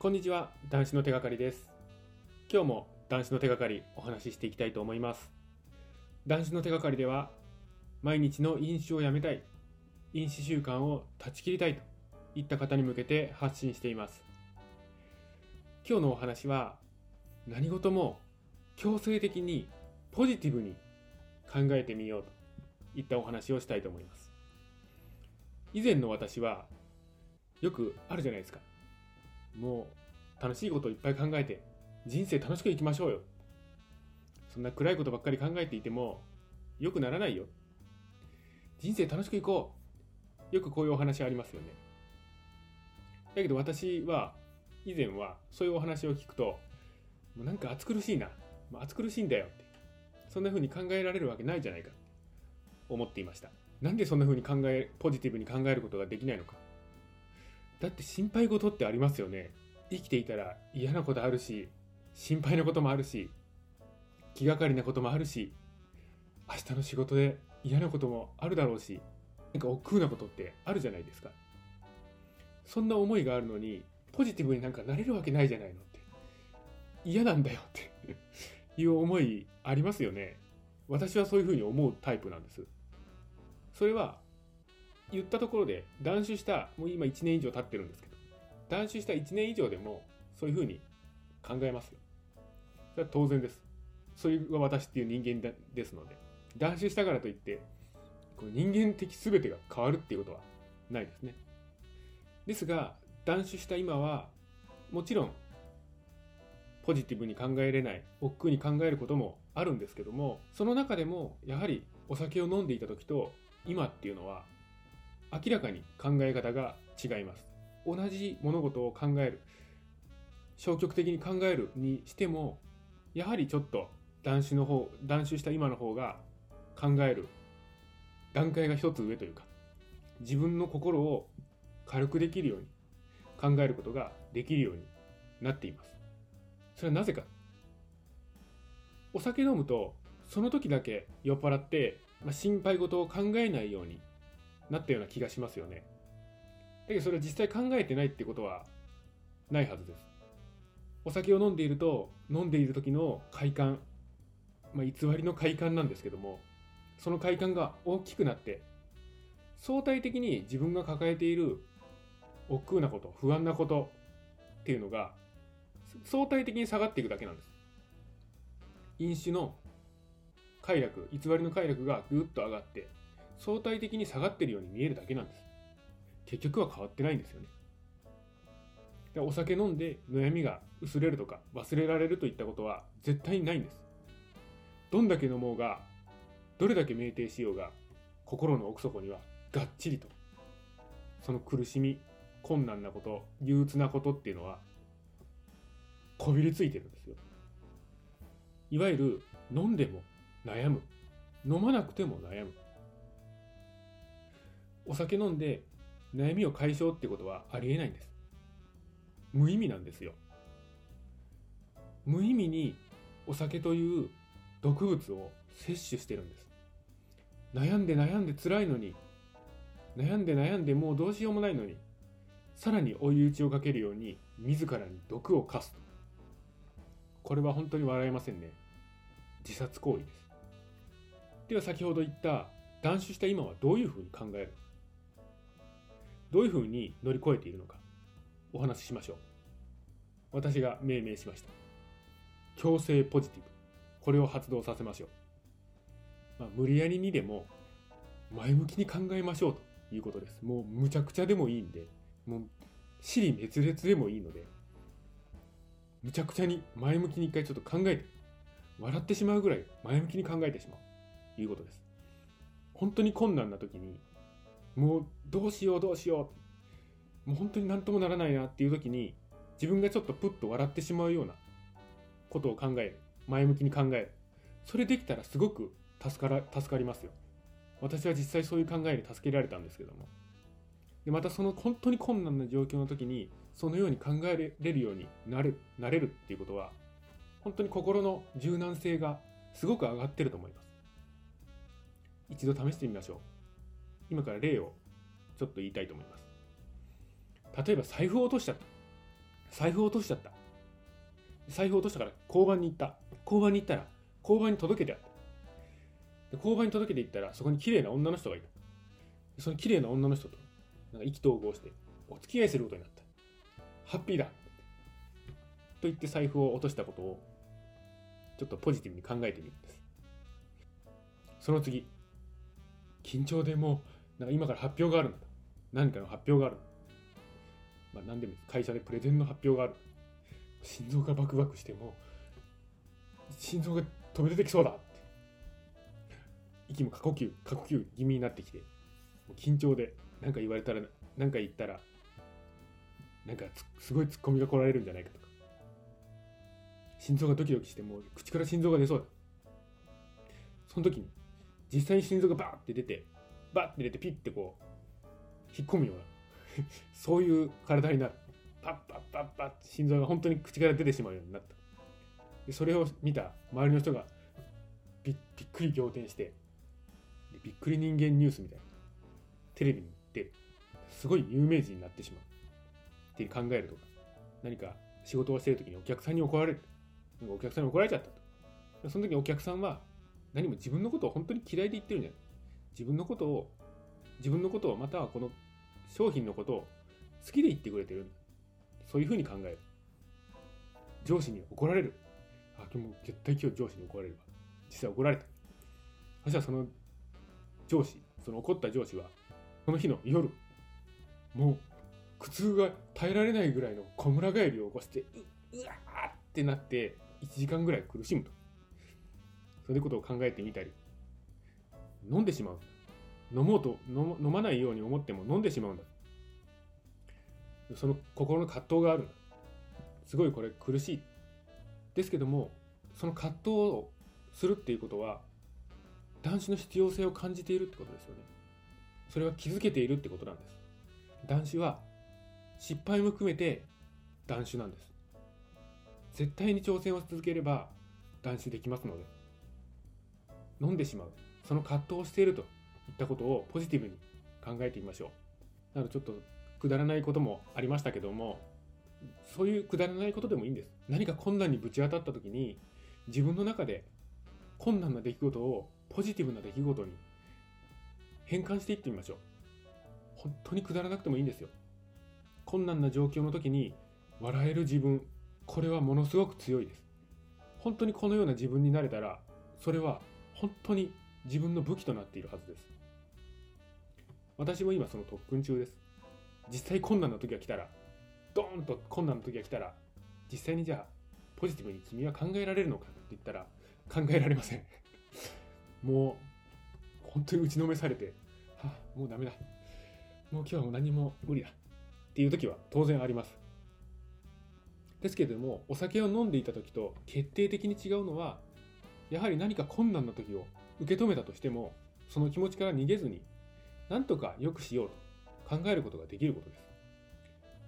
こんにちは男子の手がかりです。今日も男子の手がかりお話ししていきたいと思います。男子の手がかりでは毎日の飲酒をやめたい飲酒習慣を断ち切りたいといった方に向けて発信しています。今日のお話は何事も強制的にポジティブに考えてみようといったお話をしたいと思います。以前の私はよくあるじゃないですか。もう楽しいことをいっぱい考えて人生楽しく生きましょうよ。そんな暗いことばっかり考えていても良くならないよ。人生楽しくいこう。よくこういうお話ありますよね。だけど私は以前はそういうお話を聞くともうなんか暑苦しいな、まあ、暑苦しいんだよってそんな風に考えられるわけないじゃないか思っていました。なんでそんな風に考えポジティブに考えることができないのか。だって心配事ってありますよね。生きていたら嫌なことあるし心配なこともあるし気がかりなこともあるし明日の仕事で嫌なこともあるだろうしなんか億劫なことってあるじゃないですか。そんな思いがあるのにポジティブになんかなれるわけないじゃないのって。嫌なんだよって いう思いありますよね。私はそういうふうに思うタイプなんです。それは言ったところで断酒したもう今1年以上経ってるんですけど断酒した1年以上でもそういうふうに考えますよ。それは当然です。それが私っていう人間ですので。断酒したからといってこの人間的全てが変わるっていうことはないですね。ですが断酒した今はもちろんポジティブに考えれない億劫に考えることもあるんですけどもその中でもやはりお酒を飲んでいた時と今っていうのは明らかに考え方が違います。同じ物事を考える。消極的に考えるにしてもやはりちょっと断酒の方断酒した今の方が考える。段階が一つ上というか自分の心を軽くできるように考えることができるようになっています。それはなぜか。お酒飲むとその時だけ酔っ払って、まあ、心配事を考えないようになったような気がしますよね。だけどそれは実際考えてないってことはないはずです。お酒を飲んでいると飲んでいる時の快感まあ、偽りの快感なんですけどもその快感が大きくなって相対的に自分が抱えている億劫なこと不安なことっていうのが相対的に下がっていくだけなんです。飲酒の快楽偽りの快楽がぐっと上がって相対的に下がってるように見えるだけなんです。結局は変わってないんですよね。でお酒飲んで悩みが薄れるとか忘れられるといったことは絶対にないんです。どんだけ飲もうがどれだけ酩酊しようが心の奥底にはがっちりとその苦しみ困難なこと憂鬱なことっていうのはこびりついてるんですよ。いわゆる飲んでも悩む。飲まなくても悩む。お酒飲んで悩みを解消ってことはありえないんです。無意味なんですよ。無意味にお酒という毒物を摂取してるんです。悩んで悩んで辛いのに悩んで悩んでもうどうしようもないのにさらに追い打ちをかけるように自らに毒を課すと。これは本当に笑えませんね。自殺行為です。では先ほど言った断酒した今はどういうふうに考える？どういうふうに乗り越えているのかお話ししましょう。私が命名しました。強制ポジティブ。これを発動させましょう、まあ、無理やりにでも前向きに考えましょうということです。もうむちゃくちゃでもいいんでもう死に滅裂でもいいのでむちゃくちゃに前向きに一回ちょっと考えて笑ってしまうぐらい前向きに考えてしまうということです。本当に困難な時にもうどうしようどうしよう。もう本当に何ともならないなっていう時に自分がちょっとプッと笑ってしまうようなことを考える。前向きに考える。それできたらすごく助から助かりますよ。私は実際そういう考えに助けられたんですけども。でまたその本当に困難な状況の時にそのように考えれるようになれなれるっていうことは本当に心の柔軟性がすごく上がってると思います。一度試してみましょう。今から例をちょっと言いたいと思います。例えば財布を落としちゃった。財布を落としちゃった。財布を落としたから交番に行った。交番に行ったら交番に届けてあった。交番に届けていったらそこに綺麗な女の人がいた。その綺麗な女の人となんか意気投合してお付き合いすることになった。ハッピーだ。と言って財布を落としたことをちょっとポジティブに考えてみるんです。その次緊張でもうなんか今から発表があるんだ何かの発表があるまあ何でもいい会社でプレゼンの発表がある。心臓がバクバクしても心臓が飛び出てきそうだって。息も過呼吸過呼吸気味になってきてもう緊張で何か言われたら何か言ったらなんかすごいツッコミが来られるんじゃないかとか。心臓がドキドキしてもう口から心臓が出そうだ。その時に実際に心臓がバーって出てバーって出てピッてこう引っ込むような。そういう体になる。パッパッパッパッ心臓が本当に口から出てしまうようになった。でそれを見た周りの人がびっくり仰天してびっくり人間ニュースみたいな。テレビに出るすごい有名人になってしまうって考えるとか何か仕事をしてる時にお客さんに怒られる。お客さんに怒られちゃったと。その時お客さんは何も自分のことを本当に嫌いで言ってるんじゃない。自分のことを自分のことをまたはこの商品のことを好きで言ってくれてる。そういうふうに考える。上司に怒られる。あ今日も絶対今日上司に怒られるわ。実際怒られた。そしたらその上司その怒った上司はその日の夜もう苦痛が耐えられないぐらいの小村帰りを起こしてううわーってなって1時間ぐらい苦しむと。そういうことを考えてみたり飲んでしまう。飲もうと飲まないように思っても飲んでしまうんだ。その心の葛藤がある。すごいこれ苦しい。ですけどもその葛藤をするっていうことは男子の必要性を感じているってことですよね。それは気づけているってことなんです。男子は失敗も含めて男子なんです。絶対に挑戦を続ければ断酒できますので飲んでしまう。その葛藤をしているといったことをポジティブに考えてみましょう。なのでちょっとくだらないこともありましたけどもそういうくだらないことでもいいんです。何か困難にぶち当たった時に自分の中で困難な出来事をポジティブな出来事に変換していってみましょう。本当にくだらなくてもいいんですよ。困難な状況の時に笑える自分これはものすごく強いです。本当にこのような自分になれたらそれは本当に自分の武器となっているはずです。私も今その特訓中です。実際困難な時が来たらドーンと困難な時が来たら実際にじゃあポジティブに君は考えられるのかって言ったら考えられません。もう本当に打ちのめされてはあもうダメだ。もう今日はもう何も無理だっていう時は当然あります。ですけれどもお酒を飲んでいた時と決定的に違うのはやはり何か困難な時を受け止めたとしてもその気持ちから逃げずに何とか良くしようと考えることができることです。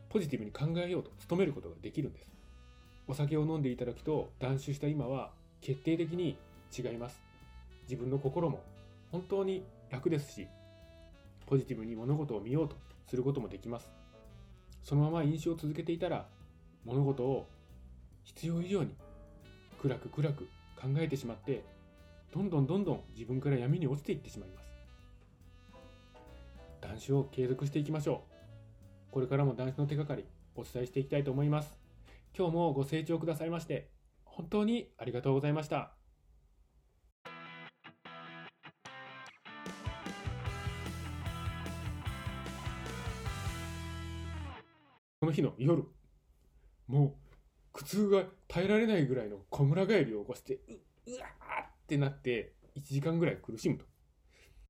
ポジティブに考えようと努めることができるんです。お酒を飲んでいた時と断酒した今は決定的に違います。自分の心も本当に楽ですしポジティブに物事を見ようとすることもできます。そのまま飲酒を続けていたら物事を必要以上に暗く暗く考えてしまってどんどんどんどん自分から闇に落ちていってしまいます。男子を継続していきましょう。これからも男子の手がかりお伝えしていきたいと思います。今日もご清聴くださいまして本当にありがとうございました。この日の夜もう苦痛が耐えられないぐらいの小村帰りを起こしてううわってなって1時間ぐらい苦しむと。